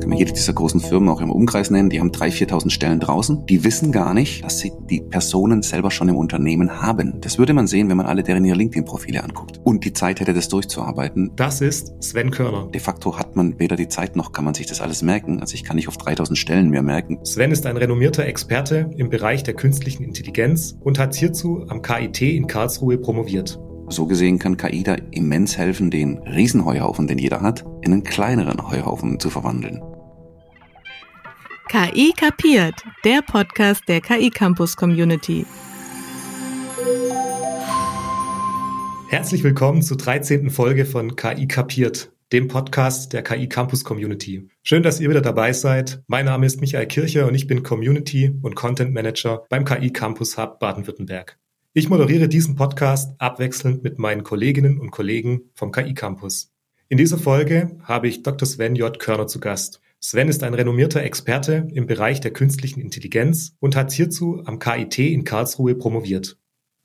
kann man jede dieser großen Firmen auch im Umkreis nennen, die haben 3.000, 4.000 Stellen draußen. Die wissen gar nicht, dass sie die Personen selber schon im Unternehmen haben. Das würde man sehen, wenn man alle deren ihre LinkedIn-Profile anguckt und die Zeit hätte, das durchzuarbeiten. Das ist Sven Körner. De facto hat man weder die Zeit noch kann man sich das alles merken. Also ich kann nicht auf 3.000 Stellen mehr merken. Sven ist ein renommierter Experte im Bereich der künstlichen Intelligenz und hat hierzu am KIT in Karlsruhe promoviert. So gesehen kann KI da immens helfen, den Riesenheuhaufen, den jeder hat, in einen kleineren Heuhaufen zu verwandeln. KI kapiert, der Podcast der KI Campus Community. Herzlich willkommen zur 13. Folge von KI kapiert, dem Podcast der KI Campus Community. Schön, dass ihr wieder dabei seid. Mein Name ist Michael Kircher und ich bin Community und Content Manager beim KI Campus Hub Baden-Württemberg. Ich moderiere diesen Podcast abwechselnd mit meinen Kolleginnen und Kollegen vom KI Campus. In dieser Folge habe ich Dr. Sven J. Körner zu Gast. Sven ist ein renommierter Experte im Bereich der künstlichen Intelligenz und hat hierzu am KIT in Karlsruhe promoviert.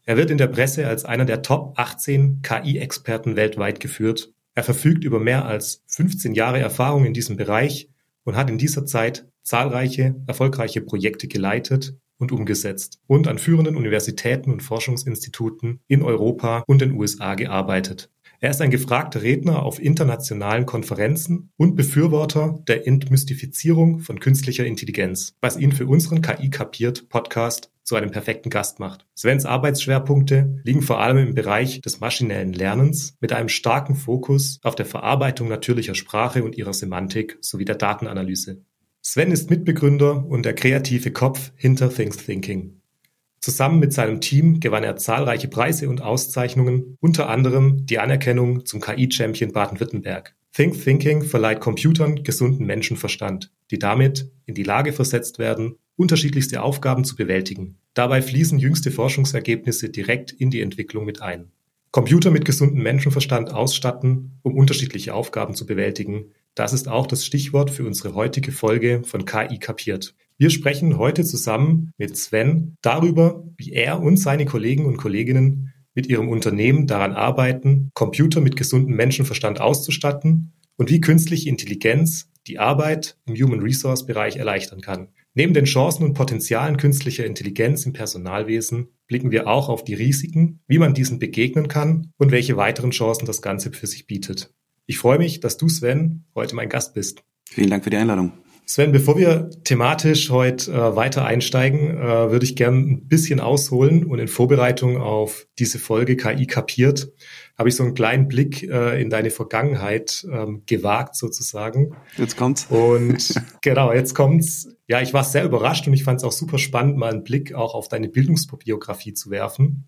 Er wird in der Presse als einer der Top 18 KI-Experten weltweit geführt. Er verfügt über mehr als 15 Jahre Erfahrung in diesem Bereich und hat in dieser Zeit zahlreiche erfolgreiche Projekte geleitet und umgesetzt und an führenden Universitäten und Forschungsinstituten in Europa und den USA gearbeitet. Er ist ein gefragter Redner auf internationalen Konferenzen und Befürworter der Entmystifizierung von künstlicher Intelligenz, was ihn für unseren KI kapiert Podcast zu einem perfekten Gast macht. Svens Arbeitsschwerpunkte liegen vor allem im Bereich des maschinellen Lernens mit einem starken Fokus auf der Verarbeitung natürlicher Sprache und ihrer Semantik sowie der Datenanalyse. Sven ist Mitbegründer und der kreative Kopf hinter Things Thinking. Zusammen mit seinem Team gewann er zahlreiche Preise und Auszeichnungen, unter anderem die Anerkennung zum KI-Champion Baden-Württemberg. Think Thinking verleiht Computern gesunden Menschenverstand, die damit in die Lage versetzt werden, unterschiedlichste Aufgaben zu bewältigen. Dabei fließen jüngste Forschungsergebnisse direkt in die Entwicklung mit ein. Computer mit gesundem Menschenverstand ausstatten, um unterschiedliche Aufgaben zu bewältigen, das ist auch das Stichwort für unsere heutige Folge von KI kapiert. Wir sprechen heute zusammen mit Sven darüber, wie er und seine Kollegen und Kolleginnen mit ihrem Unternehmen daran arbeiten, Computer mit gesundem Menschenverstand auszustatten und wie künstliche Intelligenz die Arbeit im Human Resource Bereich erleichtern kann. Neben den Chancen und Potenzialen künstlicher Intelligenz im Personalwesen blicken wir auch auf die Risiken, wie man diesen begegnen kann und welche weiteren Chancen das Ganze für sich bietet. Ich freue mich, dass du, Sven, heute mein Gast bist. Vielen Dank für die Einladung. Sven, bevor wir thematisch heute äh, weiter einsteigen, äh, würde ich gern ein bisschen ausholen und in Vorbereitung auf diese Folge KI kapiert, habe ich so einen kleinen Blick äh, in deine Vergangenheit ähm, gewagt sozusagen. Jetzt kommt's. Und genau, jetzt kommt's. Ja, ich war sehr überrascht und ich fand es auch super spannend, mal einen Blick auch auf deine Bildungsbiografie zu werfen.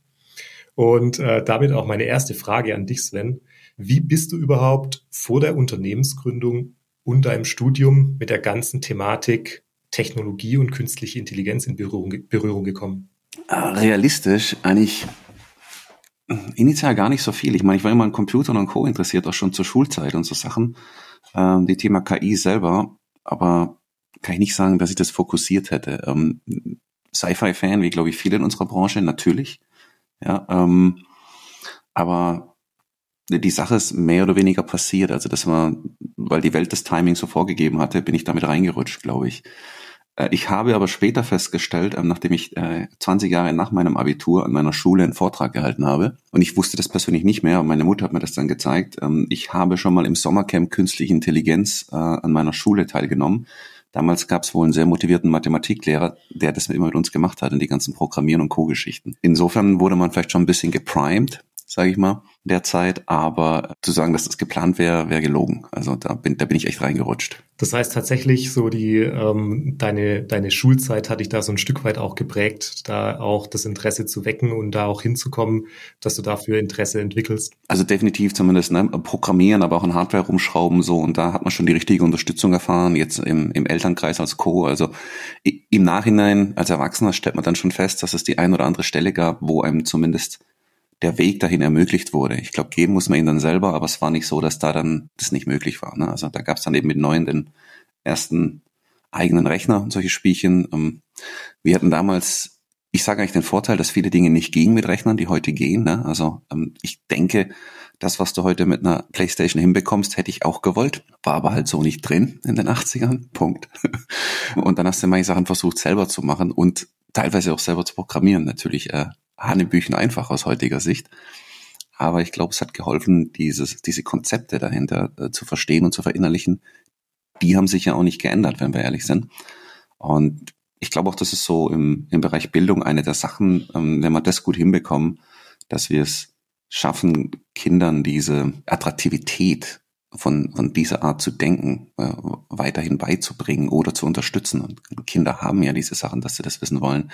Und äh, damit auch meine erste Frage an dich, Sven. Wie bist du überhaupt vor der Unternehmensgründung und deinem Studium mit der ganzen Thematik Technologie und künstliche Intelligenz in Berührung, Berührung gekommen? Ah, realistisch eigentlich initial gar nicht so viel. Ich meine, ich war immer an Computern und Co. interessiert, auch schon zur Schulzeit und so Sachen. Ähm, die Thema KI selber, aber kann ich nicht sagen, dass ich das fokussiert hätte. Ähm, Sci-Fi-Fan, wie glaube ich viele in unserer Branche, natürlich. Ja, ähm, aber die Sache ist mehr oder weniger passiert. Also das war, weil die Welt das Timing so vorgegeben hatte, bin ich damit reingerutscht, glaube ich. Äh, ich habe aber später festgestellt, ähm, nachdem ich 20 äh, Jahre nach meinem Abitur an meiner Schule einen Vortrag gehalten habe, und ich wusste das persönlich nicht mehr, meine Mutter hat mir das dann gezeigt, ähm, ich habe schon mal im Sommercamp Künstliche Intelligenz äh, an meiner Schule teilgenommen. Damals gab es wohl einen sehr motivierten Mathematiklehrer, der das immer mit uns gemacht hat in die ganzen Programmieren und Co-Geschichten. Insofern wurde man vielleicht schon ein bisschen geprimed, sage ich mal derzeit, aber zu sagen, dass das geplant wäre, wäre gelogen. Also da bin, da bin ich echt reingerutscht. Das heißt tatsächlich so die ähm, deine deine Schulzeit hat dich da so ein Stück weit auch geprägt, da auch das Interesse zu wecken und da auch hinzukommen, dass du dafür Interesse entwickelst. Also definitiv zumindest ne, Programmieren, aber auch in Hardware rumschrauben so und da hat man schon die richtige Unterstützung erfahren. Jetzt im, im Elternkreis als Co. Also im Nachhinein als Erwachsener stellt man dann schon fest, dass es die ein oder andere Stelle gab, wo einem zumindest der Weg dahin ermöglicht wurde. Ich glaube, geben muss man ihn dann selber, aber es war nicht so, dass da dann das nicht möglich war. Ne? Also da gab es dann eben mit neuen den ersten eigenen Rechner und solche Spielchen. Ähm, wir hatten damals, ich sage eigentlich den Vorteil, dass viele Dinge nicht gehen mit Rechnern, die heute gehen. Ne? Also ähm, ich denke, das, was du heute mit einer Playstation hinbekommst, hätte ich auch gewollt. War aber halt so nicht drin in den 80ern. Punkt. Und dann hast du manche Sachen versucht selber zu machen und teilweise auch selber zu programmieren. Natürlich äh, Hanebüchen einfach aus heutiger Sicht. Aber ich glaube, es hat geholfen, dieses, diese Konzepte dahinter äh, zu verstehen und zu verinnerlichen. Die haben sich ja auch nicht geändert, wenn wir ehrlich sind. Und ich glaube auch, das ist so im, im Bereich Bildung eine der Sachen, ähm, wenn wir das gut hinbekommen, dass wir es schaffen, Kindern diese Attraktivität von, von dieser Art zu denken äh, weiterhin beizubringen oder zu unterstützen. Und Kinder haben ja diese Sachen, dass sie das wissen wollen.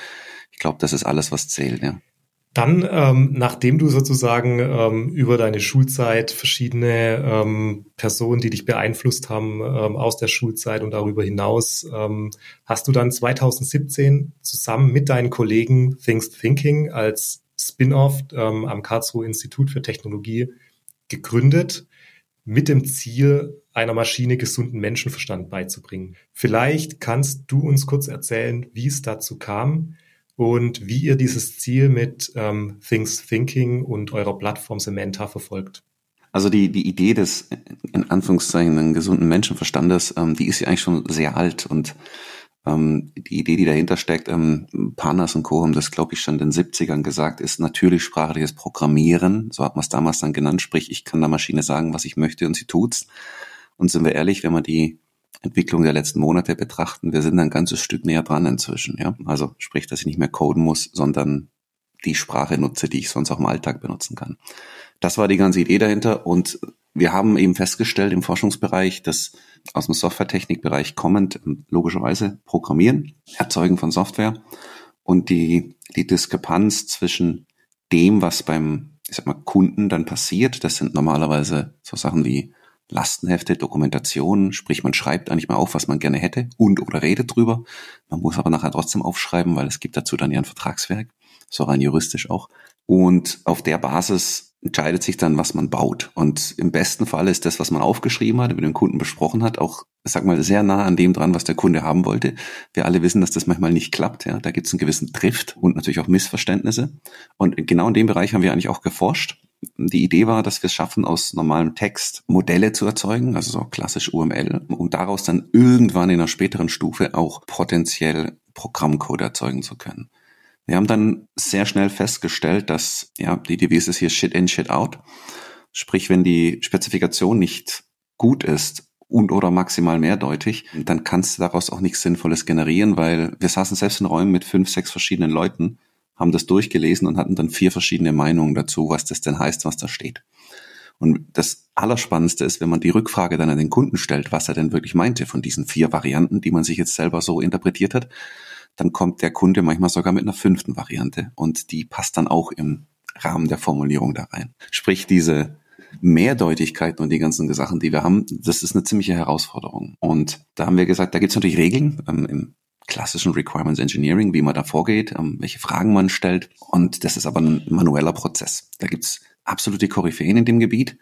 Ich glaube, das ist alles, was zählt, ja. Dann, ähm, nachdem du sozusagen ähm, über deine Schulzeit verschiedene ähm, Personen, die dich beeinflusst haben ähm, aus der Schulzeit und darüber hinaus, ähm, hast du dann 2017 zusammen mit deinen Kollegen Things Thinking als Spin-off ähm, am Karlsruhe Institut für Technologie gegründet, mit dem Ziel, einer Maschine gesunden Menschenverstand beizubringen. Vielleicht kannst du uns kurz erzählen, wie es dazu kam und wie ihr dieses Ziel mit ähm, Things Thinking und eurer Plattform Sementa verfolgt. Also die, die Idee des, in Anführungszeichen, gesunden Menschenverstandes, ähm, die ist ja eigentlich schon sehr alt und ähm, die Idee, die dahinter steckt, ähm, Panas und Co. haben das, glaube ich, schon in den 70ern gesagt, ist natürlich sprachliches Programmieren, so hat man es damals dann genannt, sprich, ich kann der Maschine sagen, was ich möchte und sie tut's. Und sind wir ehrlich, wenn man die Entwicklung der letzten Monate betrachten, wir sind ein ganzes Stück näher dran inzwischen, ja. Also sprich, dass ich nicht mehr coden muss, sondern die Sprache nutze, die ich sonst auch im Alltag benutzen kann. Das war die ganze Idee dahinter und wir haben eben festgestellt im Forschungsbereich, dass aus dem Softwaretechnikbereich kommend logischerweise Programmieren, Erzeugen von Software und die, die Diskrepanz zwischen dem, was beim ich sag mal, Kunden dann passiert, das sind normalerweise so Sachen wie Lastenhefte, Dokumentation, sprich man schreibt eigentlich mal auf, was man gerne hätte und oder redet drüber. Man muss aber nachher trotzdem aufschreiben, weil es gibt dazu dann ja ein Vertragswerk, so rein juristisch auch. Und auf der Basis entscheidet sich dann, was man baut. Und im besten Fall ist das, was man aufgeschrieben hat, mit dem Kunden besprochen hat, auch, sag mal, sehr nah an dem dran, was der Kunde haben wollte. Wir alle wissen, dass das manchmal nicht klappt. Ja, da gibt es einen gewissen Drift und natürlich auch Missverständnisse. Und genau in dem Bereich haben wir eigentlich auch geforscht. Die Idee war, dass wir es schaffen, aus normalem Text Modelle zu erzeugen, also so klassisch UML, und daraus dann irgendwann in einer späteren Stufe auch potenziell Programmcode erzeugen zu können. Wir haben dann sehr schnell festgestellt, dass ja die Devise ist hier Shit in, Shit out. Sprich, wenn die Spezifikation nicht gut ist und oder maximal mehrdeutig, dann kannst du daraus auch nichts Sinnvolles generieren, weil wir saßen selbst in Räumen mit fünf, sechs verschiedenen Leuten, haben das durchgelesen und hatten dann vier verschiedene Meinungen dazu, was das denn heißt, was da steht. Und das Allerspannendste ist, wenn man die Rückfrage dann an den Kunden stellt, was er denn wirklich meinte von diesen vier Varianten, die man sich jetzt selber so interpretiert hat, dann kommt der Kunde manchmal sogar mit einer fünften Variante und die passt dann auch im Rahmen der Formulierung da rein. Sprich, diese Mehrdeutigkeiten und die ganzen Sachen, die wir haben, das ist eine ziemliche Herausforderung. Und da haben wir gesagt, da gibt es natürlich Regeln ähm, im klassischen Requirements Engineering, wie man da vorgeht, ähm, welche Fragen man stellt. Und das ist aber ein manueller Prozess. Da gibt es absolute Koryphäen in dem Gebiet.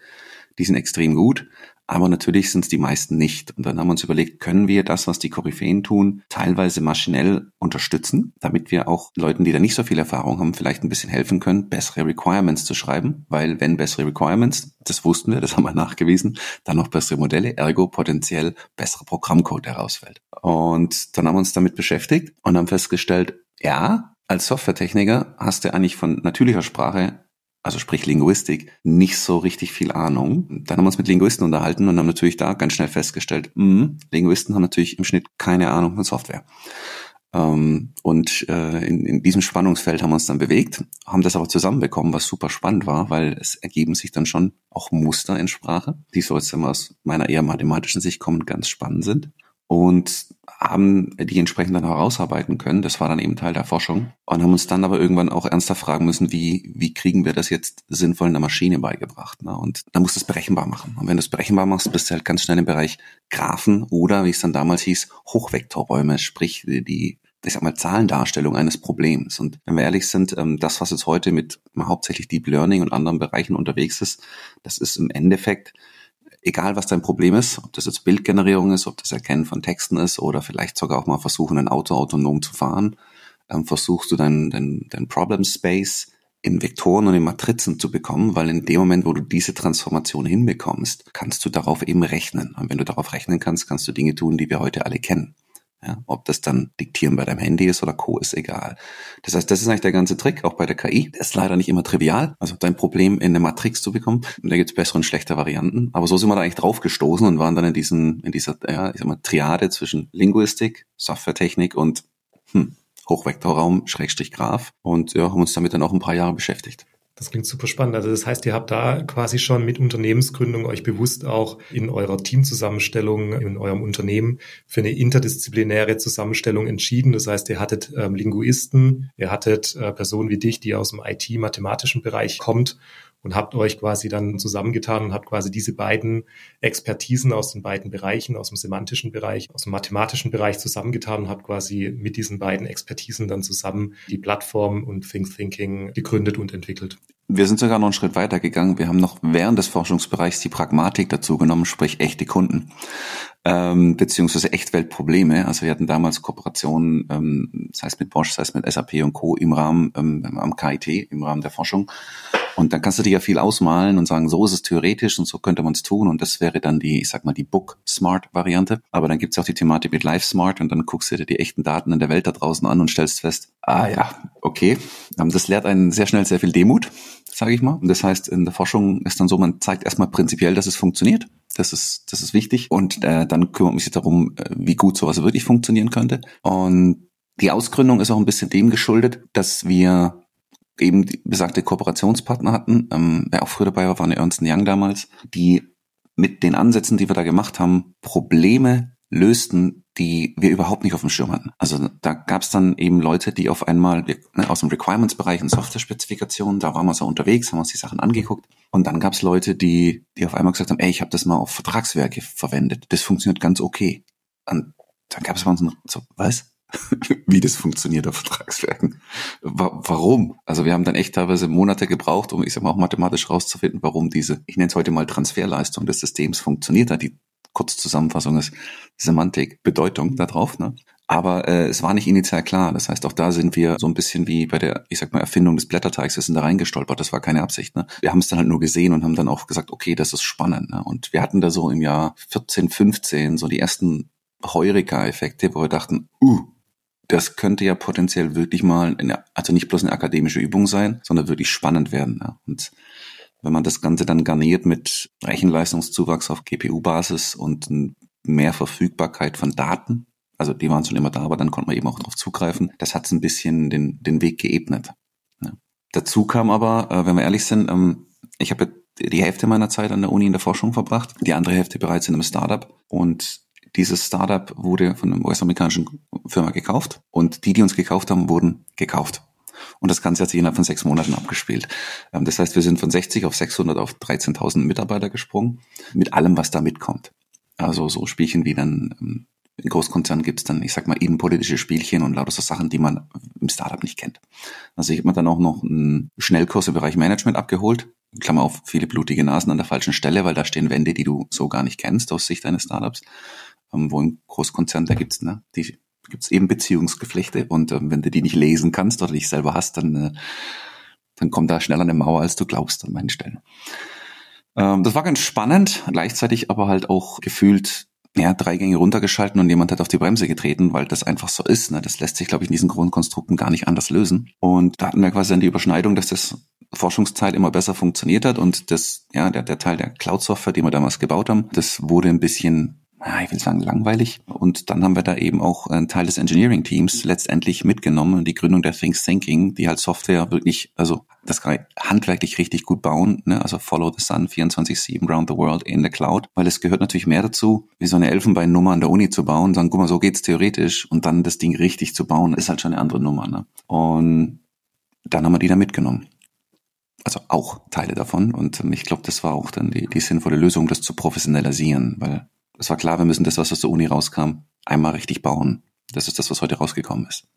Die sind extrem gut. Aber natürlich sind es die meisten nicht. Und dann haben wir uns überlegt, können wir das, was die Koryphäen tun, teilweise maschinell unterstützen, damit wir auch Leuten, die da nicht so viel Erfahrung haben, vielleicht ein bisschen helfen können, bessere Requirements zu schreiben. Weil wenn bessere Requirements, das wussten wir, das haben wir nachgewiesen, dann noch bessere Modelle, ergo potenziell bessere Programmcode herausfällt. Und dann haben wir uns damit beschäftigt und haben festgestellt, ja, als Softwaretechniker hast du eigentlich von natürlicher Sprache also sprich Linguistik, nicht so richtig viel Ahnung. Dann haben wir uns mit Linguisten unterhalten und haben natürlich da ganz schnell festgestellt, mh, Linguisten haben natürlich im Schnitt keine Ahnung von Software. Ähm, und äh, in, in diesem Spannungsfeld haben wir uns dann bewegt, haben das aber zusammenbekommen, was super spannend war, weil es ergeben sich dann schon auch Muster in Sprache, die so jetzt immer aus meiner eher mathematischen Sicht kommen, ganz spannend sind und haben die entsprechend dann herausarbeiten können. Das war dann eben Teil der Forschung und haben uns dann aber irgendwann auch ernsthaft fragen müssen, wie, wie kriegen wir das jetzt sinnvoll in der Maschine beigebracht. Ne? Und da musst du es berechenbar machen. Und wenn du es berechenbar machst, bist du halt ganz schnell im Bereich Graphen oder, wie es dann damals hieß, Hochvektorräume, sprich die ich sag mal, Zahlendarstellung eines Problems. Und wenn wir ehrlich sind, ähm, das, was jetzt heute mit hauptsächlich Deep Learning und anderen Bereichen unterwegs ist, das ist im Endeffekt egal was dein Problem ist, ob das jetzt Bildgenerierung ist, ob das Erkennen von Texten ist oder vielleicht sogar auch mal versuchen, ein Auto autonom zu fahren, ähm, versuchst du dein, dein, dein Problem Space in Vektoren und in Matrizen zu bekommen, weil in dem Moment, wo du diese Transformation hinbekommst, kannst du darauf eben rechnen. Und wenn du darauf rechnen kannst, kannst du Dinge tun, die wir heute alle kennen. Ja, ob das dann Diktieren bei deinem Handy ist oder Co. ist egal. Das heißt, das ist eigentlich der ganze Trick, auch bei der KI. Das ist leider nicht immer trivial. Also dein Problem in eine Matrix zu bekommen. Und da gibt es bessere und schlechte Varianten. Aber so sind wir da eigentlich drauf gestoßen und waren dann in diesen, in dieser, ja, ich sag mal, Triade zwischen Linguistik, Softwaretechnik und hm, Hochvektorraum, Schrägstrich Graph. Und ja, haben uns damit dann auch ein paar Jahre beschäftigt. Das klingt super spannend. Also das heißt, ihr habt da quasi schon mit Unternehmensgründung euch bewusst auch in eurer Teamzusammenstellung, in eurem Unternehmen für eine interdisziplinäre Zusammenstellung entschieden. Das heißt, ihr hattet ähm, Linguisten, ihr hattet äh, Personen wie dich, die aus dem IT-mathematischen Bereich kommt und habt euch quasi dann zusammengetan und habt quasi diese beiden Expertisen aus den beiden Bereichen, aus dem semantischen Bereich, aus dem mathematischen Bereich zusammengetan und habt quasi mit diesen beiden Expertisen dann zusammen die Plattform und Think Thinking gegründet und entwickelt. Wir sind sogar noch einen Schritt weiter gegangen. Wir haben noch während des Forschungsbereichs die Pragmatik dazu genommen, sprich echte Kunden, ähm, beziehungsweise Echtweltprobleme. Also wir hatten damals Kooperationen, ähm, sei es mit Bosch, sei es mit SAP und Co. im Rahmen ähm, am KIT, im Rahmen der Forschung. Und dann kannst du dir ja viel ausmalen und sagen, so ist es theoretisch und so könnte man es tun. Und das wäre dann die, ich sag mal, die Book-Smart-Variante. Aber dann gibt's auch die Thematik mit Life-Smart und dann guckst du dir die echten Daten in der Welt da draußen an und stellst fest, ah ja, okay. Ähm, das lehrt einen sehr schnell sehr viel Demut, sage ich mal. Und das heißt, in der Forschung ist dann so, man zeigt erstmal prinzipiell, dass es funktioniert. Das ist, das ist wichtig. Und äh, dann kümmert man sich darum, äh, wie gut sowas wirklich funktionieren könnte. Und die Ausgründung ist auch ein bisschen dem geschuldet, dass wir eben besagte Kooperationspartner hatten, ähm, wer auch früher dabei war, war eine Ernst Young damals, die mit den Ansätzen, die wir da gemacht haben, Probleme lösten, die wir überhaupt nicht auf dem Schirm hatten. Also da gab es dann eben Leute, die auf einmal ne, aus dem Requirements-Bereich und Software-Spezifikationen, da waren wir so unterwegs, haben uns die Sachen angeguckt. Und dann gab es Leute, die, die auf einmal gesagt haben, ey, ich habe das mal auf Vertragswerke verwendet. Das funktioniert ganz okay. Und dann gab es bei uns so, was? wie das funktioniert auf Vertragswerken. Warum? Also wir haben dann echt teilweise Monate gebraucht, um ich sag mal auch mathematisch rauszufinden, warum diese, ich nenne es heute mal Transferleistung des Systems funktioniert hat. Die Kurzzusammenfassung ist Semantik, Bedeutung da drauf. Ne? Aber äh, es war nicht initial klar. Das heißt, auch da sind wir so ein bisschen wie bei der, ich sag mal, Erfindung des Blätterteigs. Wir sind da reingestolpert. Das war keine Absicht. Ne? Wir haben es dann halt nur gesehen und haben dann auch gesagt, okay, das ist spannend. Ne? Und wir hatten da so im Jahr 14, 15 so die ersten Heureka-Effekte, wo wir dachten, uh, das könnte ja potenziell wirklich mal, eine, also nicht bloß eine akademische Übung sein, sondern wirklich spannend werden. Ja. Und wenn man das Ganze dann garniert mit Rechenleistungszuwachs auf GPU-Basis und mehr Verfügbarkeit von Daten, also die waren schon immer da, aber dann konnte man eben auch darauf zugreifen, das hat es ein bisschen den, den Weg geebnet. Ja. Dazu kam aber, äh, wenn wir ehrlich sind, ähm, ich habe die Hälfte meiner Zeit an der Uni in der Forschung verbracht, die andere Hälfte bereits in einem Startup und dieses Startup wurde von einer US-amerikanischen Firma gekauft und die, die uns gekauft haben, wurden gekauft. Und das Ganze hat sich innerhalb von sechs Monaten abgespielt. Ähm, das heißt, wir sind von 60 auf 600 auf 13.000 Mitarbeiter gesprungen, mit allem, was da mitkommt. Also so Spielchen wie dann ähm, in Großkonzernen gibt's dann, ich sag mal, innenpolitische Spielchen und lauter so Sachen, die man im Startup nicht kennt. Also ich habe mir dann auch noch einen Schnellkurs im Bereich Management abgeholt. Klammer auf, viele blutige Nasen an der falschen Stelle, weil da stehen Wände, die du so gar nicht kennst aus Sicht eines Startups ähm, wo ein Großkonzern da gibt's, ne, die gibt's eben Beziehungsgeflechte und ähm, wenn du die nicht lesen kannst oder dich selber hast, dann, äh, dann kommt da schneller eine Mauer, als du glaubst an meinen Stellen. Ähm, das war ganz spannend, gleichzeitig aber halt auch gefühlt ja, drei Gänge runtergeschalten und jemand hat auf die Bremse getreten, weil das einfach so ist. Ne? Das lässt sich, glaube ich, in diesen Grundkonstrukten gar nicht anders lösen. Und da hatten wir quasi dann die Überschneidung, dass das Forschungsteil immer besser funktioniert hat und das, ja, der, der Teil der Cloud-Software, die wir damals gebaut haben, das wurde ein bisschen ich will sagen, langweilig. Und dann haben wir da eben auch einen Teil des Engineering-Teams letztendlich mitgenommen, die Gründung der Things Thinking, die halt Software wirklich, also das kann handwerklich richtig gut bauen, ne? also Follow the Sun 24-7 round the world in the Cloud, weil es gehört natürlich mehr dazu, wie so eine Elfenbeinnummer an der Uni zu bauen, sagen, guck mal, so geht's theoretisch und dann das Ding richtig zu bauen, ist halt schon eine andere Nummer. Ne? Und dann haben wir die da mitgenommen also auch Teile davon. Und ich glaube, das war auch dann die, die sinnvolle Lösung, das zu professionalisieren, weil es war klar, wir müssen das, was aus der Uni rauskam, einmal richtig bauen. Das ist das, was heute rausgekommen ist.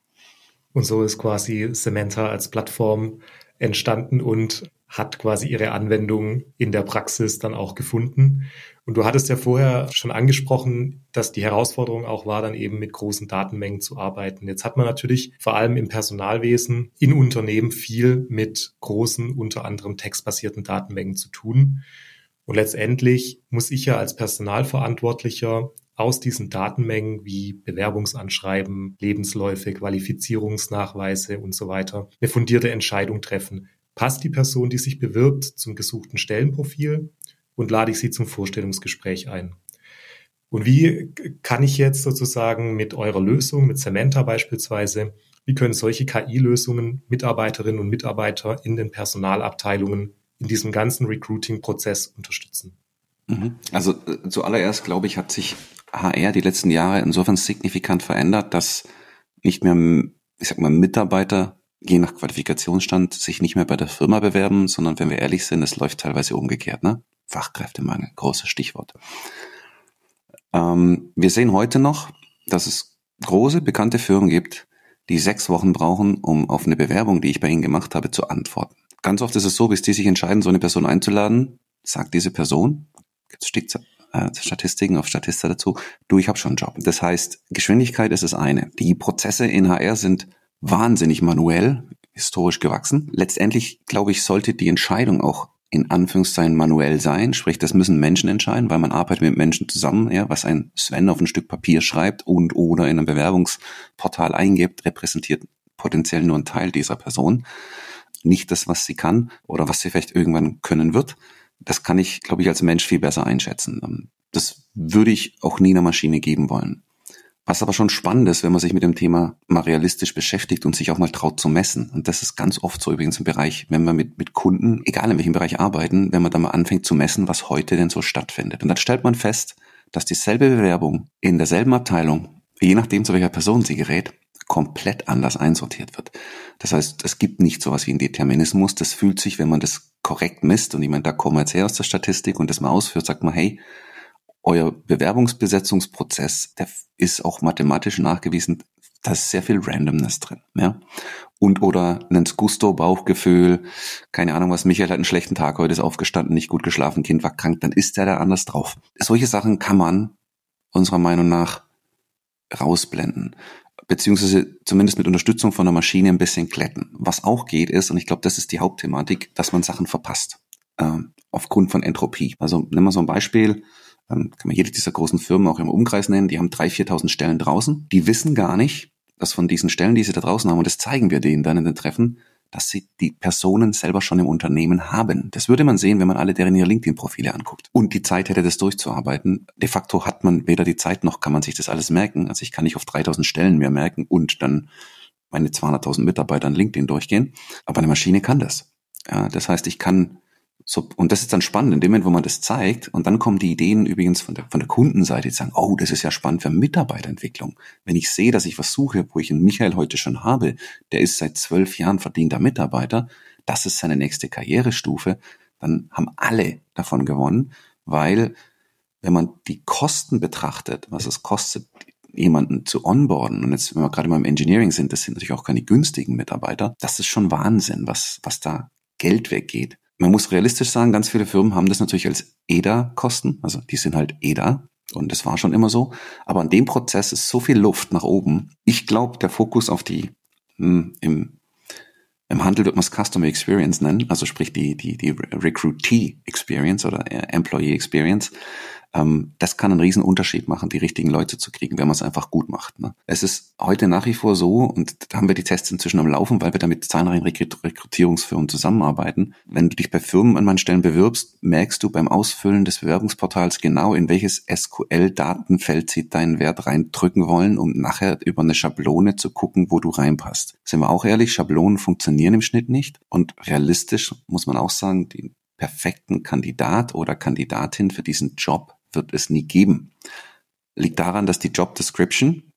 Und so ist quasi Samantha als Plattform entstanden und hat quasi ihre Anwendung in der Praxis dann auch gefunden. Und du hattest ja vorher schon angesprochen, dass die Herausforderung auch war, dann eben mit großen Datenmengen zu arbeiten. Jetzt hat man natürlich vor allem im Personalwesen in Unternehmen viel mit großen, unter anderem textbasierten Datenmengen zu tun. Und letztendlich muss ich ja als Personalverantwortlicher aus diesen Datenmengen wie Bewerbungsanschreiben, Lebensläufe, Qualifizierungsnachweise und so weiter eine fundierte Entscheidung treffen. Passt die Person, die sich bewirbt, zum gesuchten Stellenprofil und lade ich sie zum Vorstellungsgespräch ein? Und wie kann ich jetzt sozusagen mit eurer Lösung, mit Samantha beispielsweise, wie können solche KI-Lösungen Mitarbeiterinnen und Mitarbeiter in den Personalabteilungen in diesem ganzen Recruiting-Prozess unterstützen? Mhm. Also äh, zuallererst, glaube ich, hat sich HR die letzten Jahre insofern signifikant verändert, dass nicht mehr, ich sag mal, Mitarbeiter je nach Qualifikationsstand sich nicht mehr bei der Firma bewerben, sondern wenn wir ehrlich sind, es läuft teilweise umgekehrt. Ne? Fachkräftemangel, großes Stichwort. Ähm, wir sehen heute noch, dass es große bekannte Firmen gibt, die sechs Wochen brauchen, um auf eine Bewerbung, die ich bei ihnen gemacht habe, zu antworten. Ganz oft ist es so, bis die sich entscheiden, so eine Person einzuladen, sagt diese Person, jetzt steht äh, Statistiken auf Statista dazu, du, ich habe schon einen Job. Das heißt, Geschwindigkeit ist das eine. Die Prozesse in HR sind wahnsinnig manuell, historisch gewachsen. Letztendlich, glaube ich, sollte die Entscheidung auch in Anführungszeichen manuell sein, sprich, das müssen Menschen entscheiden, weil man arbeitet mit Menschen zusammen, ja, was ein Sven auf ein Stück Papier schreibt und oder in einem Bewerbungsportal eingibt, repräsentiert potenziell nur einen Teil dieser Person. Nicht das, was sie kann oder was sie vielleicht irgendwann können wird. Das kann ich, glaube ich, als Mensch viel besser einschätzen. Das würde ich auch nie einer Maschine geben wollen. Was aber schon spannend ist, wenn man sich mit dem Thema mal realistisch beschäftigt und sich auch mal traut zu messen. Und das ist ganz oft so übrigens im Bereich, wenn wir mit, mit Kunden, egal in welchem Bereich arbeiten, wenn man da mal anfängt zu messen, was heute denn so stattfindet. Und dann stellt man fest, dass dieselbe Bewerbung in derselben Abteilung, je nachdem zu welcher Person sie gerät, komplett anders einsortiert wird. Das heißt, es gibt nicht sowas wie einen Determinismus. Das fühlt sich, wenn man das korrekt misst, und ich meine, da kommen wir jetzt her aus der Statistik und das mal ausführt, sagt man, hey, euer Bewerbungsbesetzungsprozess, der ist auch mathematisch nachgewiesen, da ist sehr viel Randomness drin, ja. Und oder nenn's Gusto, Bauchgefühl, keine Ahnung was, Michael hat einen schlechten Tag, heute ist aufgestanden, nicht gut geschlafen, Kind war krank, dann ist der da anders drauf. Solche Sachen kann man unserer Meinung nach rausblenden beziehungsweise zumindest mit Unterstützung von der Maschine ein bisschen glätten. Was auch geht ist, und ich glaube, das ist die Hauptthematik, dass man Sachen verpasst. Äh, aufgrund von Entropie. Also nehmen wir so ein Beispiel, ähm, kann man jede dieser großen Firmen auch im Umkreis nennen, die haben 3.000, 4.000 Stellen draußen. Die wissen gar nicht, dass von diesen Stellen, die sie da draußen haben, und das zeigen wir denen dann in den Treffen, dass sie die Personen selber schon im Unternehmen haben. Das würde man sehen, wenn man alle deren ihre LinkedIn-Profile anguckt und die Zeit hätte, das durchzuarbeiten. De facto hat man weder die Zeit noch kann man sich das alles merken. Also ich kann nicht auf 3000 Stellen mehr merken und dann meine 200.000 Mitarbeiter an LinkedIn durchgehen. Aber eine Maschine kann das. Ja, das heißt, ich kann so, und das ist dann spannend, in dem Moment, wo man das zeigt, und dann kommen die Ideen übrigens von der, von der Kundenseite, die sagen, oh, das ist ja spannend für Mitarbeiterentwicklung. Wenn ich sehe, dass ich was suche, wo ich einen Michael heute schon habe, der ist seit zwölf Jahren verdienter Mitarbeiter, das ist seine nächste Karrierestufe, dann haben alle davon gewonnen, weil wenn man die Kosten betrachtet, was es kostet, jemanden zu onboarden, und jetzt, wenn wir gerade mal im Engineering sind, das sind natürlich auch keine günstigen Mitarbeiter, das ist schon Wahnsinn, was, was da Geld weggeht man muss realistisch sagen, ganz viele Firmen haben das natürlich als EDA-Kosten, also die sind halt EDA und das war schon immer so. Aber an dem Prozess ist so viel Luft nach oben. Ich glaube, der Fokus auf die hm, im im Handel wird man es Customer Experience nennen, also sprich die, die, die Recruitee Experience oder Employee Experience. Ähm, das kann einen riesen Unterschied machen, die richtigen Leute zu kriegen, wenn man es einfach gut macht. Ne? Es ist heute nach wie vor so, und da haben wir die Tests inzwischen am Laufen, weil wir da mit zahlreichen Rekrutierungsfirmen zusammenarbeiten. Wenn du dich bei Firmen an manchen Stellen bewirbst, merkst du beim Ausfüllen des Bewerbungsportals genau, in welches SQL-Datenfeld sie deinen Wert reindrücken wollen, um nachher über eine Schablone zu gucken, wo du reinpasst. Sind wir auch ehrlich, Schablonen funktionieren im Schnitt nicht. Und realistisch muss man auch sagen, die perfekten Kandidat oder Kandidatin für diesen Job wird es nie geben. Liegt daran, dass die Job Description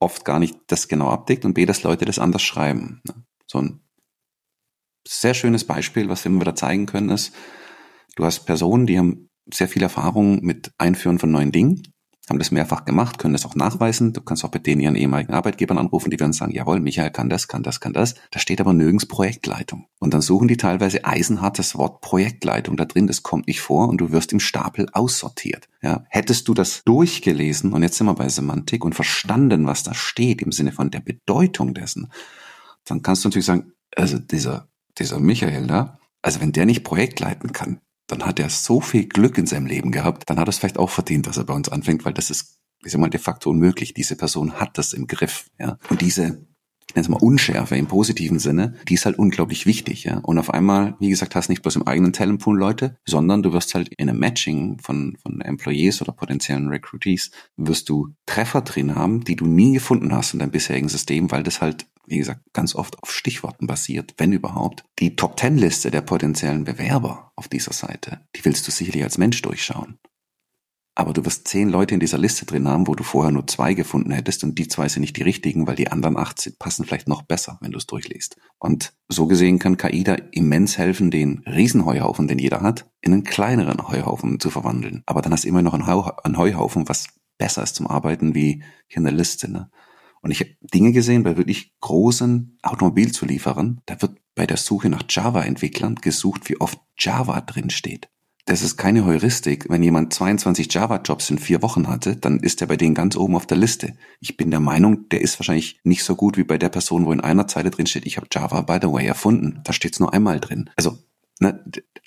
oft gar nicht das genau abdeckt und B, dass Leute das anders schreiben. So ein sehr schönes Beispiel, was wir immer wieder zeigen können, ist, du hast Personen, die haben sehr viel Erfahrung mit Einführen von neuen Dingen haben das mehrfach gemacht, können das auch nachweisen. Du kannst auch bei denen ihren ehemaligen Arbeitgebern anrufen, die werden sagen, jawohl, Michael kann das, kann das, kann das. Da steht aber nirgends Projektleitung. Und dann suchen die teilweise eisenhartes Wort Projektleitung da drin, das kommt nicht vor und du wirst im Stapel aussortiert. Ja, hättest du das durchgelesen und jetzt sind wir bei Semantik und verstanden, was da steht im Sinne von der Bedeutung dessen, dann kannst du natürlich sagen, also dieser, dieser Michael da, also wenn der nicht Projekt leiten kann, dann hat er so viel Glück in seinem Leben gehabt, dann hat er es vielleicht auch verdient, dass er bei uns anfängt, weil das ist, ich sag mal, de facto unmöglich. Diese Person hat das im Griff, ja. Und diese, ich nenne es mal Unschärfe im positiven Sinne, die ist halt unglaublich wichtig, ja. Und auf einmal, wie gesagt, hast nicht bloß im eigenen Talentpool Leute, sondern du wirst halt in einem Matching von, von Employees oder potenziellen Recruitees, wirst du Treffer drin haben, die du nie gefunden hast in deinem bisherigen System, weil das halt wie gesagt, ganz oft auf Stichworten basiert, wenn überhaupt. Die Top Ten Liste der potenziellen Bewerber auf dieser Seite, die willst du sicherlich als Mensch durchschauen. Aber du wirst zehn Leute in dieser Liste drin haben, wo du vorher nur zwei gefunden hättest und die zwei sind nicht die richtigen, weil die anderen acht passen vielleicht noch besser, wenn du es durchliest. Und so gesehen kann KI da immens helfen, den Riesenheuhaufen, den jeder hat, in einen kleineren Heuhaufen zu verwandeln. Aber dann hast du immer noch einen, Heuhaufen, was besser ist zum Arbeiten wie hier in der Liste. Ne? Und ich habe Dinge gesehen bei wirklich großen Automobilzulieferern, da wird bei der Suche nach Java-Entwicklern gesucht, wie oft Java drin steht. Das ist keine Heuristik. Wenn jemand 22 Java-Jobs in vier Wochen hatte, dann ist er bei denen ganz oben auf der Liste. Ich bin der Meinung, der ist wahrscheinlich nicht so gut wie bei der Person, wo in einer Zeile drin steht, ich habe Java by the way erfunden. Da steht's nur einmal drin. Also, ne,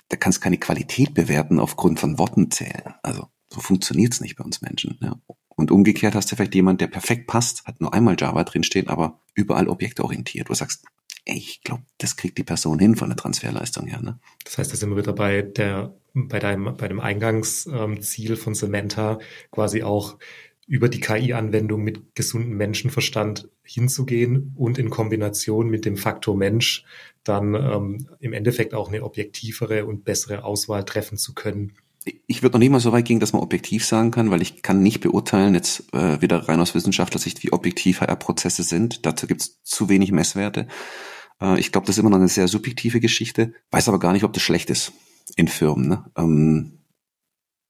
da kannst keine Qualität bewerten aufgrund von Worten zählen. Also, so funktioniert's nicht bei uns Menschen. Ja. Und umgekehrt hast du vielleicht jemand, der perfekt passt, hat nur einmal Java drinstehen, aber überall objektorientiert. Du sagst, ey, ich glaube, das kriegt die Person hin von der Transferleistung her. Ne? Das heißt, da sind wir wieder bei der, bei deinem, bei dem Eingangsziel ähm, von Samantha quasi auch über die KI-Anwendung mit gesundem Menschenverstand hinzugehen und in Kombination mit dem Faktor Mensch dann ähm, im Endeffekt auch eine objektivere und bessere Auswahl treffen zu können ich würde noch nicht mal so weit gehen, dass man objektiv sagen kann, weil ich kann nicht beurteilen, jetzt äh, wieder rein aus Wissenschaftlersicht, wie objektiv HR-Prozesse sind. Dazu gibt es zu wenig Messwerte. Äh, ich glaube, das ist immer noch eine sehr subjektive Geschichte, weiß aber gar nicht, ob das schlecht ist in Firmen. Ne? Ähm,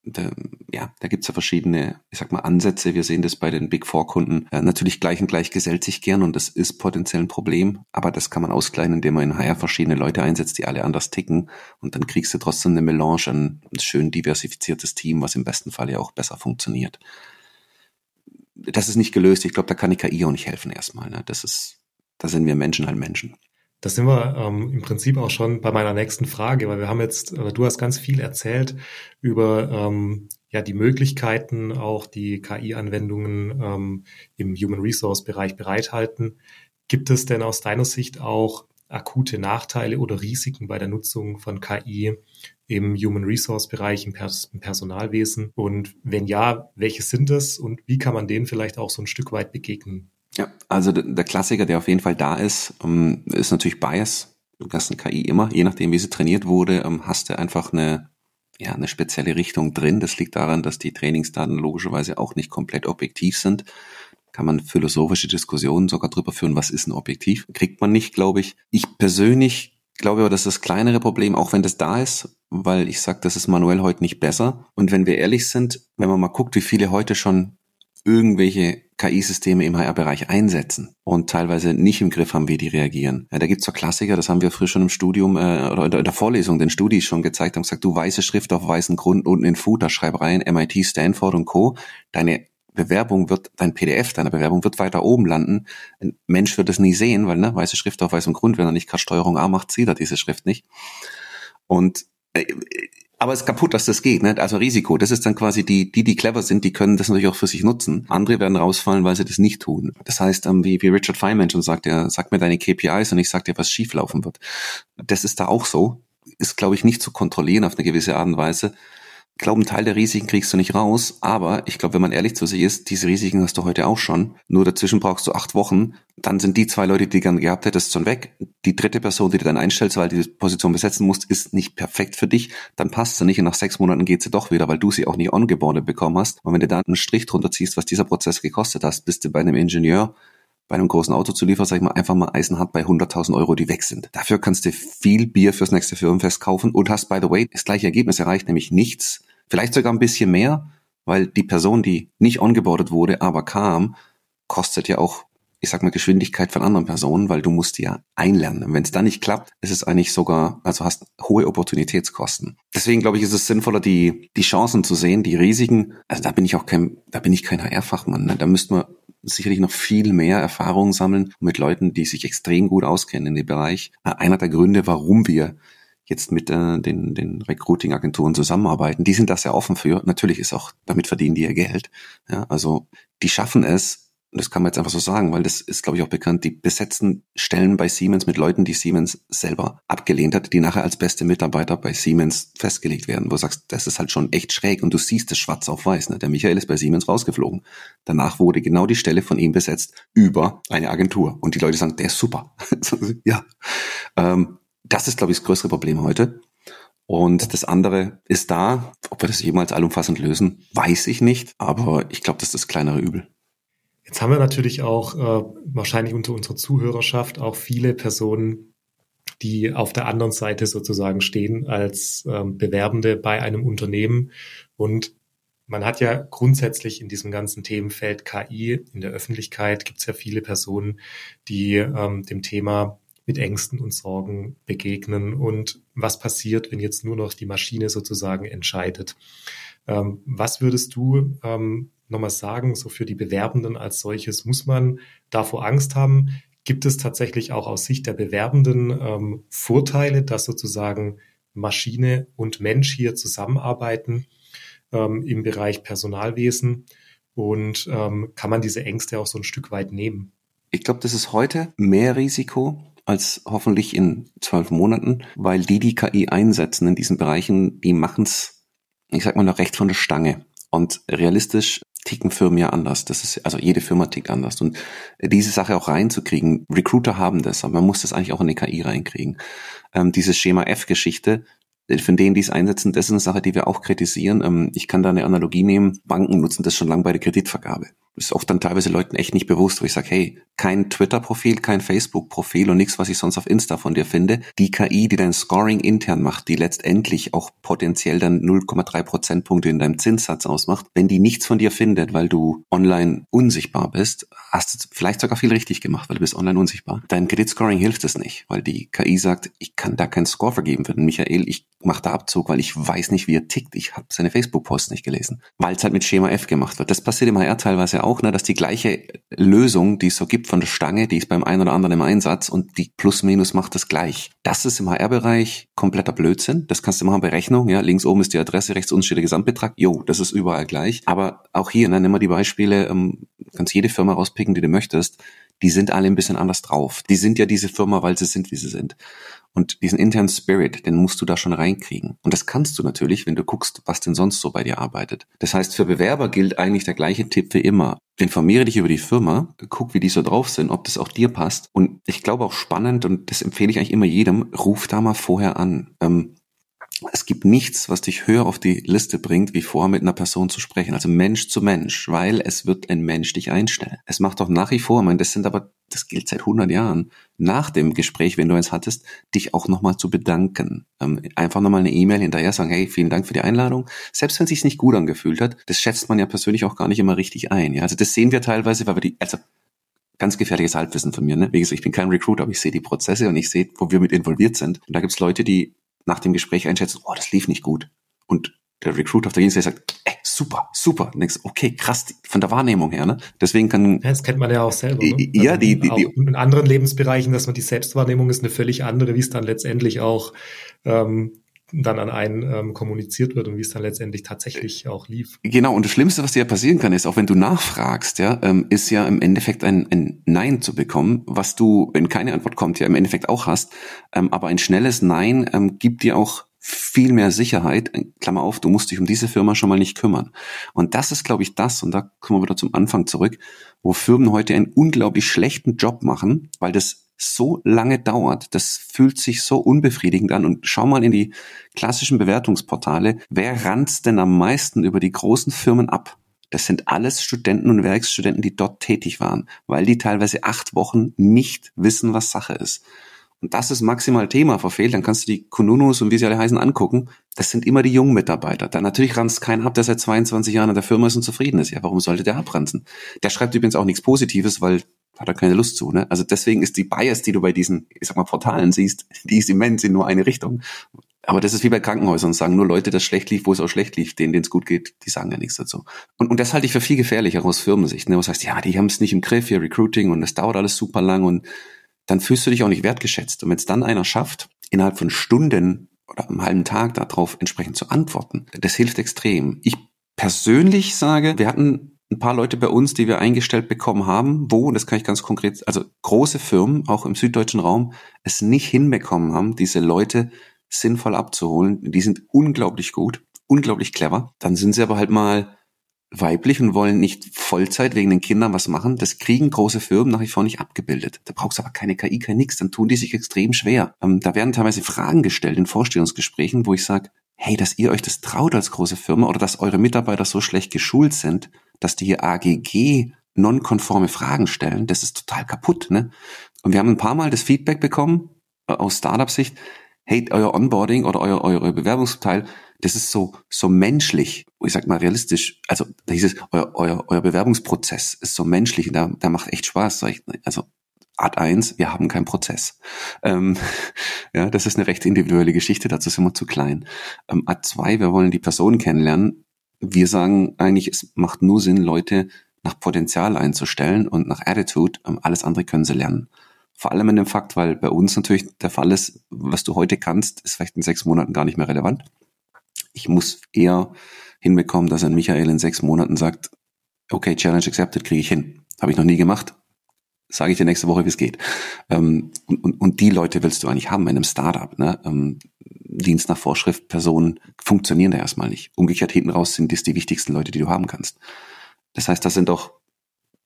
da, ja, da gibt's ja verschiedene, ich sag mal, Ansätze. Wir sehen das bei den Big Four Kunden. Äh, natürlich gleich und gleich gesellt sich gern und das ist potenziell ein Problem, aber das kann man ausgleichen, indem man in HR verschiedene Leute einsetzt, die alle anders ticken und dann kriegst du trotzdem eine Melange, ein schön diversifiziertes Team, was im besten Fall ja auch besser funktioniert. Das ist nicht gelöst. Ich glaube, da kann die KI auch nicht helfen erstmal. Ne? Das ist, da sind wir Menschen halt Menschen. Da sind wir ähm, im Prinzip auch schon bei meiner nächsten Frage, weil wir haben jetzt, oder du hast ganz viel erzählt über ähm, ja die Möglichkeiten, auch die KI-Anwendungen ähm, im Human Resource Bereich bereithalten. Gibt es denn aus deiner Sicht auch akute Nachteile oder Risiken bei der Nutzung von KI im Human Resource Bereich, im, Pers im Personalwesen? Und wenn ja, welche sind es und wie kann man denen vielleicht auch so ein Stück weit begegnen? Ja, also der Klassiker, der auf jeden Fall da ist, ähm, ist natürlich Bias. Du hast eine KI immer, je nachdem, wie sie trainiert wurde, ähm, hast du einfach eine, ja, eine spezielle Richtung drin. Das liegt daran, dass die Trainingsdaten logischerweise auch nicht komplett objektiv sind. Kann man philosophische Diskussionen sogar drüber führen, was ist ein Objektiv? Kriegt man nicht, glaube ich. Ich persönlich glaube aber, das ist das kleinere Problem, auch wenn das da ist, weil ich sage, das ist manuell heute nicht besser. Und wenn wir ehrlich sind, wenn man mal guckt, wie viele heute schon irgendwelche KI-Systeme im HR-Bereich einsetzen und teilweise nicht im Griff haben, wie die reagieren. Ja, da gibt's so Klassiker, das haben wir früher schon im Studium äh, oder in der Vorlesung, den Studis schon gezeigt, haben gesagt, du weiße Schrift auf weißen Grund, unten in Footer, schreib rein, MIT, Stanford und Co. Deine Bewerbung wird, dein PDF deiner Bewerbung wird weiter oben landen. Ein Mensch wird es nie sehen, weil ne, weiße Schrift auf weißem Grund, wenn er nicht gerade Steuerung A macht, sieht er diese Schrift nicht. Und äh, aber es ist kaputt, dass das geht, ne? Also Risiko. Das ist dann quasi die, die, die clever sind, die können das natürlich auch für sich nutzen. Andere werden rausfallen, weil sie das nicht tun. Das heißt, ähm, wie, wie Richard Feynman schon sagt, er sagt mir deine KPIs und ich sag dir, was schieflaufen wird. Das ist da auch so. Ist, glaube ich, nicht zu kontrollieren auf eine gewisse Art und Weise. Ich glaube, einen Teil der Risiken kriegst du nicht raus, aber ich glaube, wenn man ehrlich zu sich ist, diese Risiken hast du heute auch schon. Nur dazwischen brauchst du acht Wochen. Dann sind die zwei Leute, die du gern gehabt hättest, schon weg. Die dritte Person, die du dann einstellst, weil du die Position besetzen musst, ist nicht perfekt für dich. Dann passt sie nicht und nach sechs Monaten geht sie doch wieder, weil du sie auch nicht ongeboardet bekommen hast. Und wenn du da einen Strich drunter ziehst, was dieser Prozess gekostet hast, bist du bei einem Ingenieur bei einem großen Autozulieferer, sag ich mal, einfach mal eisenhart bei 100.000 Euro, die weg sind. Dafür kannst du viel Bier fürs nächste Firmenfest kaufen und hast, by the way, das gleiche Ergebnis erreicht, nämlich nichts, vielleicht sogar ein bisschen mehr, weil die Person, die nicht ongeboardet wurde, aber kam, kostet ja auch ich sag mal, Geschwindigkeit von anderen Personen, weil du musst ja einlernen. Wenn es dann nicht klappt, ist es eigentlich sogar, also hast hohe Opportunitätskosten. Deswegen glaube ich, ist es sinnvoller, die, die Chancen zu sehen, die Risiken. Also da bin ich auch kein, da bin ich kein HR-Fachmann. Ne? Da müsste man sicherlich noch viel mehr Erfahrungen sammeln mit Leuten, die sich extrem gut auskennen in dem Bereich. Einer der Gründe, warum wir jetzt mit äh, den, den Recruiting-Agenturen zusammenarbeiten, die sind das ja offen für. Natürlich ist auch, damit verdienen die ihr Geld. Ja, also die schaffen es, und das kann man jetzt einfach so sagen, weil das ist, glaube ich, auch bekannt, die besetzen Stellen bei Siemens mit Leuten, die Siemens selber abgelehnt hat, die nachher als beste Mitarbeiter bei Siemens festgelegt werden, wo du sagst, das ist halt schon echt schräg und du siehst es schwarz auf weiß. Ne? Der Michael ist bei Siemens rausgeflogen. Danach wurde genau die Stelle von ihm besetzt über eine Agentur. Und die Leute sagen, der ist super. ja. Ähm, das ist, glaube ich, das größere Problem heute. Und das andere ist da. Ob wir das jemals allumfassend lösen, weiß ich nicht. Aber ich glaube, das ist das kleinere Übel. Jetzt haben wir natürlich auch äh, wahrscheinlich unter unserer Zuhörerschaft auch viele Personen, die auf der anderen Seite sozusagen stehen als ähm, Bewerbende bei einem Unternehmen. Und man hat ja grundsätzlich in diesem ganzen Themenfeld KI in der Öffentlichkeit gibt es ja viele Personen, die ähm, dem Thema mit Ängsten und Sorgen begegnen und was passiert, wenn jetzt nur noch die Maschine sozusagen entscheidet. Ähm, was würdest du ähm, nochmal sagen, so für die Bewerbenden als solches, muss man davor Angst haben? Gibt es tatsächlich auch aus Sicht der Bewerbenden ähm, Vorteile, dass sozusagen Maschine und Mensch hier zusammenarbeiten ähm, im Bereich Personalwesen? Und ähm, kann man diese Ängste auch so ein Stück weit nehmen? Ich glaube, das ist heute mehr Risiko als hoffentlich in zwölf Monaten, weil die, die KI einsetzen in diesen Bereichen, die machen es, ich sag mal, noch recht von der Stange. Und realistisch ticken Firmen ja anders. Das ist, also jede Firma tickt anders. Und diese Sache auch reinzukriegen, Recruiter haben das, aber man muss das eigentlich auch in die KI reinkriegen. Ähm, diese Schema F-Geschichte, von denen, die es einsetzen, das ist eine Sache, die wir auch kritisieren. Ähm, ich kann da eine Analogie nehmen. Banken nutzen das schon lange bei der Kreditvergabe ist oft dann teilweise Leuten echt nicht bewusst, wo ich sage, hey, kein Twitter-Profil, kein Facebook-Profil und nichts, was ich sonst auf Insta von dir finde. Die KI, die dein Scoring intern macht, die letztendlich auch potenziell dann 0,3 Prozentpunkte in deinem Zinssatz ausmacht, wenn die nichts von dir findet, weil du online unsichtbar bist, hast du vielleicht sogar viel richtig gemacht, weil du bist online unsichtbar. Dein Kreditscoring hilft es nicht, weil die KI sagt, ich kann da keinen Score vergeben für den Michael, ich mache da Abzug, weil ich weiß nicht, wie er tickt. Ich habe seine Facebook-Post nicht gelesen, weil es halt mit Schema F gemacht wird. Das passiert im HR teilweise auch, ne, dass die gleiche Lösung, die es so gibt von der Stange, die ist beim einen oder anderen im Einsatz und die Plus-Minus macht das gleich. Das ist im HR-Bereich kompletter Blödsinn. Das kannst du machen bei Rechnung. Ja, links oben ist die Adresse, rechts unten steht der Gesamtbetrag. Jo, das ist überall gleich. Aber auch hier, ne, nimm mal die Beispiele, ähm, kannst jede Firma rauspicken, die du möchtest. Die sind alle ein bisschen anders drauf. Die sind ja diese Firma, weil sie sind, wie sie sind. Und diesen internen Spirit, den musst du da schon reinkriegen. Und das kannst du natürlich, wenn du guckst, was denn sonst so bei dir arbeitet. Das heißt, für Bewerber gilt eigentlich der gleiche Tipp wie immer. Informiere dich über die Firma, guck, wie die so drauf sind, ob das auch dir passt. Und ich glaube auch spannend, und das empfehle ich eigentlich immer jedem, ruf da mal vorher an. Ähm, es gibt nichts, was dich höher auf die Liste bringt, wie vorher mit einer Person zu sprechen, also Mensch zu Mensch, weil es wird ein Mensch dich einstellen. Es macht doch nach wie vor, ich meine, das sind aber, das gilt seit 100 Jahren, nach dem Gespräch, wenn du eins hattest, dich auch nochmal zu bedanken. Ähm, einfach nochmal eine E-Mail hinterher sagen, hey, vielen Dank für die Einladung. Selbst wenn es sich nicht gut angefühlt hat, das schätzt man ja persönlich auch gar nicht immer richtig ein. Ja? Also das sehen wir teilweise, weil wir die, also ganz gefährliches Halbwissen von mir. Ne? Wie gesagt, ich bin kein Recruiter, aber ich sehe die Prozesse und ich sehe, wo wir mit involviert sind. Und da gibt's Leute, die nach dem Gespräch einschätzen, oh, das lief nicht gut. Und der Recruiter auf der Gegenseite sagt, ey, super, super. Und denkst, okay, krass, von der Wahrnehmung her, ne? Deswegen kann. Ja, das kennt man ja auch selber. Ne? Ja, also die, die, die, in anderen Lebensbereichen, dass man die Selbstwahrnehmung ist eine völlig andere, wie es dann letztendlich auch ähm, dann an einen ähm, kommuniziert wird und wie es dann letztendlich tatsächlich auch lief. Genau, und das Schlimmste, was dir ja passieren kann, ist, auch wenn du nachfragst, ja, ähm, ist ja im Endeffekt ein, ein Nein zu bekommen, was du, wenn keine Antwort kommt, ja im Endeffekt auch hast. Ähm, aber ein schnelles Nein ähm, gibt dir auch viel mehr Sicherheit. Klammer auf, du musst dich um diese Firma schon mal nicht kümmern. Und das ist, glaube ich, das, und da kommen wir wieder zum Anfang zurück, wo Firmen heute einen unglaublich schlechten Job machen, weil das so lange dauert. Das fühlt sich so unbefriedigend an. Und schau mal in die klassischen Bewertungsportale. Wer ranzt denn am meisten über die großen Firmen ab? Das sind alles Studenten und Werkstudenten, die dort tätig waren, weil die teilweise acht Wochen nicht wissen, was Sache ist. und das ist maximal Thema verfehlt, dann kannst du die Kununus und wie sie alle heißen angucken. Das sind immer die jungen Mitarbeiter. Dann natürlich ranzt keiner ab, der seit 22 Jahren in der Firma ist und zufrieden ist. Ja, warum sollte der abranzen? Der schreibt übrigens auch nichts Positives, weil hat er keine Lust zu. Ne? Also deswegen ist die Bias, die du bei diesen, ich sag mal, Portalen siehst, die ist immens in nur eine Richtung. Aber das ist wie bei Krankenhäusern, sagen nur Leute, dass schlecht lief, wo es auch schlecht lief, denen, denen es gut geht, die sagen ja nichts dazu. Und, und das halte ich für viel gefährlicher aus Firmensicht. Ne? Was heißt, ja, die haben es nicht im Griff, ihr Recruiting und das dauert alles super lang und dann fühlst du dich auch nicht wertgeschätzt. Und wenn es dann einer schafft, innerhalb von Stunden oder einem halben Tag darauf entsprechend zu antworten, das hilft extrem. Ich persönlich sage, wir hatten ein paar Leute bei uns, die wir eingestellt bekommen haben, wo, und das kann ich ganz konkret, also große Firmen, auch im süddeutschen Raum, es nicht hinbekommen haben, diese Leute sinnvoll abzuholen. Die sind unglaublich gut, unglaublich clever. Dann sind sie aber halt mal weiblich und wollen nicht Vollzeit wegen den Kindern was machen. Das kriegen große Firmen nach wie vor nicht abgebildet. Da brauchst du aber keine KI, kein nix. Dann tun die sich extrem schwer. Ähm, da werden teilweise Fragen gestellt in Vorstellungsgesprächen, wo ich sage, hey, dass ihr euch das traut als große Firma oder dass eure Mitarbeiter so schlecht geschult sind, dass die hier AGG nonkonforme Fragen stellen, das ist total kaputt. Ne? Und wir haben ein paar Mal das Feedback bekommen äh, aus Startup-Sicht, hey, euer Onboarding oder euer, euer, Bewerbungsteil, das ist so, so menschlich, ich sag mal realistisch, also da hieß es, euer, euer, euer Bewerbungsprozess ist so menschlich da, da macht echt Spaß. Ich, also Art 1, wir haben keinen Prozess. Ähm, ja, das ist eine recht individuelle Geschichte, dazu sind wir zu klein. Ähm, Art 2, wir wollen die Person kennenlernen. Wir sagen eigentlich, es macht nur Sinn, Leute nach Potenzial einzustellen und nach Attitude. Ähm, alles andere können sie lernen. Vor allem in dem Fakt, weil bei uns natürlich der Fall ist, was du heute kannst, ist vielleicht in sechs Monaten gar nicht mehr relevant. Ich muss eher hinbekommen, dass ein Michael in sechs Monaten sagt, okay, Challenge accepted, kriege ich hin. Habe ich noch nie gemacht. Sage ich dir nächste Woche, wie es geht. Ähm, und, und, und die Leute willst du eigentlich haben in einem Startup. Ne? Dienst nach Vorschrift, Personen funktionieren da erstmal nicht. Umgekehrt hinten raus sind das die wichtigsten Leute, die du haben kannst. Das heißt, das sind doch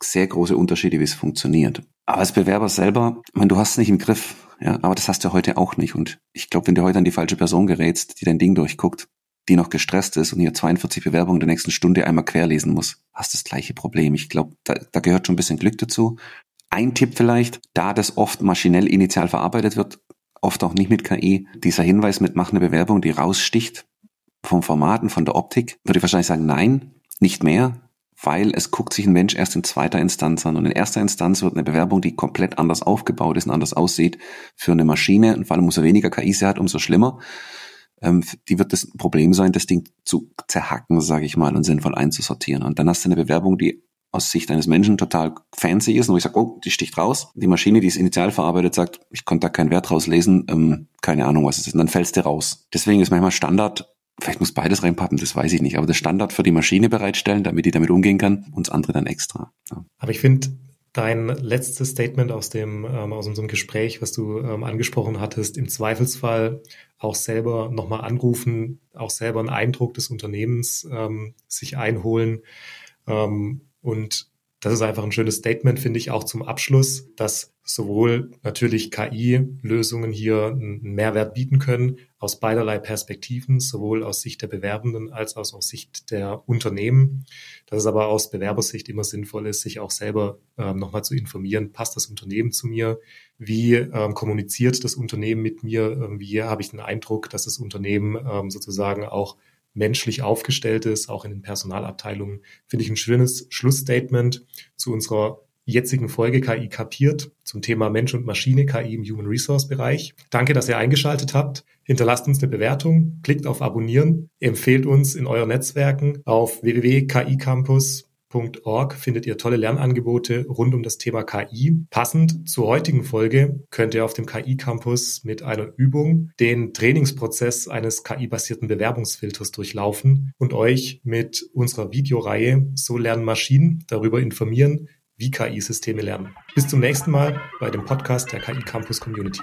sehr große Unterschiede, wie es funktioniert. Aber als Bewerber selber, ich meine, du hast es nicht im Griff, ja, aber das hast du heute auch nicht. Und ich glaube, wenn du heute an die falsche Person gerätst, die dein Ding durchguckt, die noch gestresst ist und hier 42 Bewerbungen der nächsten Stunde einmal querlesen muss, hast das gleiche Problem. Ich glaube, da, da gehört schon ein bisschen Glück dazu. Ein Tipp vielleicht, da das oft maschinell initial verarbeitet wird, oft auch nicht mit KI, dieser Hinweis mit mach eine Bewerbung, die raussticht vom Formaten, von der Optik, würde ich wahrscheinlich sagen, nein, nicht mehr weil es guckt sich ein Mensch erst in zweiter Instanz an. Und in erster Instanz wird eine Bewerbung, die komplett anders aufgebaut ist und anders aussieht, für eine Maschine, und vor allem umso weniger KI sie hat, umso schlimmer, ähm, die wird das Problem sein, das Ding zu zerhacken, sage ich mal, und sinnvoll einzusortieren. Und dann hast du eine Bewerbung, die aus Sicht eines Menschen total fancy ist und wo ich sage, oh, die sticht raus. Die Maschine, die es initial verarbeitet, sagt, ich konnte da keinen Wert rauslesen, ähm, keine Ahnung, was es ist. Und dann fällst du raus. Deswegen ist manchmal Standard, Vielleicht muss beides reinpappen, das weiß ich nicht. Aber das Standard für die Maschine bereitstellen, damit die damit umgehen kann, und das andere dann extra. Ja. Aber ich finde, dein letztes Statement aus dem ähm, aus unserem Gespräch, was du ähm, angesprochen hattest, im Zweifelsfall auch selber nochmal anrufen, auch selber einen Eindruck des Unternehmens ähm, sich einholen ähm, und das ist einfach ein schönes Statement, finde ich, auch zum Abschluss, dass sowohl natürlich KI-Lösungen hier einen Mehrwert bieten können, aus beiderlei Perspektiven, sowohl aus Sicht der Bewerbenden als auch aus Sicht der Unternehmen. Dass es aber aus Bewerbersicht immer sinnvoll ist, sich auch selber ähm, nochmal zu informieren, passt das Unternehmen zu mir? Wie ähm, kommuniziert das Unternehmen mit mir? Ähm, wie habe ich den Eindruck, dass das Unternehmen ähm, sozusagen auch menschlich aufgestellt ist, auch in den Personalabteilungen, finde ich ein schönes Schlussstatement zu unserer jetzigen Folge KI kapiert zum Thema Mensch und Maschine, KI im Human Resource Bereich. Danke, dass ihr eingeschaltet habt. Hinterlasst uns eine Bewertung, klickt auf Abonnieren, empfehlt uns in euren Netzwerken auf www.kicampus Org findet ihr tolle Lernangebote rund um das Thema KI. Passend zur heutigen Folge könnt ihr auf dem KI Campus mit einer Übung den Trainingsprozess eines KI-basierten Bewerbungsfilters durchlaufen und euch mit unserer Videoreihe So lernen Maschinen darüber informieren, wie KI-Systeme lernen. Bis zum nächsten Mal bei dem Podcast der KI Campus Community.